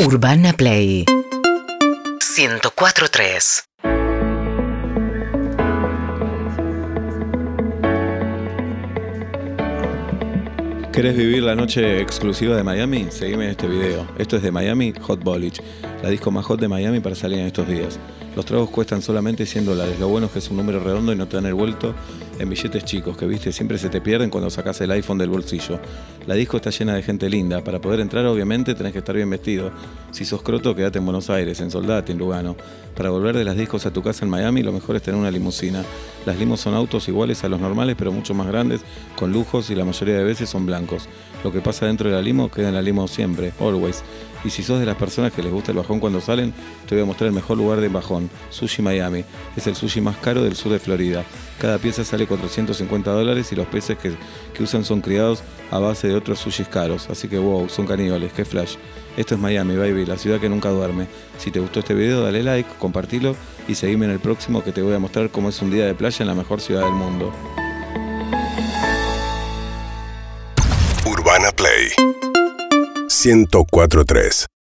Urbana Play 104.3 ¿Querés vivir la noche exclusiva de Miami? Seguime en este video. Esto es de Miami Hot Bolich, la disco más hot de Miami para salir en estos días. Los tragos cuestan solamente 100 dólares. Lo bueno es que es un número redondo y no te dan el vuelto en billetes chicos, que viste, siempre se te pierden cuando sacas el iPhone del bolsillo. La disco está llena de gente linda. Para poder entrar, obviamente, tenés que estar bien vestido. Si sos croto, quédate en Buenos Aires, en Soldati, en Lugano. Para volver de las discos a tu casa en Miami, lo mejor es tener una limusina. Las limos son autos iguales a los normales, pero mucho más grandes, con lujos y la mayoría de veces son blancos. Lo que pasa dentro de la limo queda en la limo siempre, always. Y si sos de las personas que les gusta el bajón cuando salen, te voy a mostrar el mejor lugar de bajón, Sushi Miami. Es el sushi más caro del sur de Florida. Cada pieza sale 450 dólares y los peces que, que usan son criados a base de otros sushis caros. Así que wow, son caníbales, qué flash. Esto es Miami, baby, la ciudad que nunca duerme. Si te gustó este video, dale like, compartilo y seguime en el próximo que te voy a mostrar cómo es un día de playa en la mejor ciudad del mundo. Urbana Play. 1043